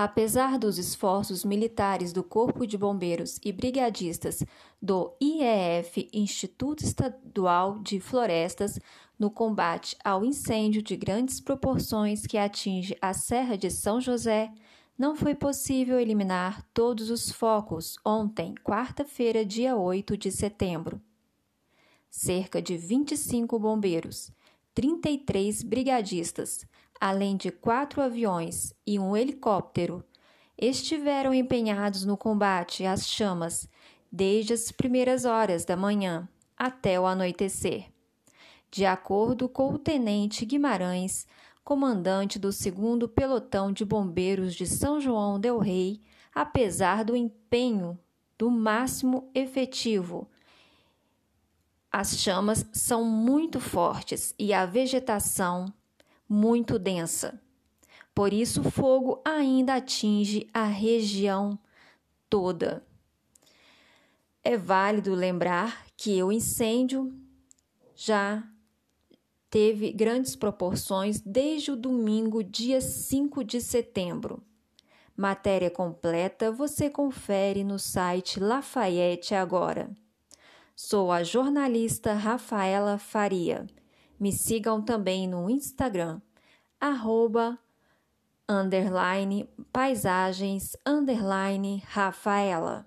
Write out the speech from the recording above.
Apesar dos esforços militares do Corpo de Bombeiros e brigadistas do IEF, Instituto Estadual de Florestas, no combate ao incêndio de grandes proporções que atinge a Serra de São José, não foi possível eliminar todos os focos ontem, quarta-feira, dia 8 de setembro. Cerca de 25 bombeiros, 33 brigadistas, além de quatro aviões e um helicóptero, estiveram empenhados no combate às chamas desde as primeiras horas da manhã até o anoitecer. De acordo com o tenente Guimarães, comandante do 2 Pelotão de Bombeiros de São João del Rei, apesar do empenho do máximo efetivo, as chamas são muito fortes e a vegetação muito densa. Por isso, o fogo ainda atinge a região toda. É válido lembrar que o incêndio já teve grandes proporções desde o domingo, dia 5 de setembro. Matéria completa você confere no site Lafayette Agora. Sou a jornalista Rafaela Faria. Me sigam também no Instagram, arroba, underline, paisagens, underline, Rafaela.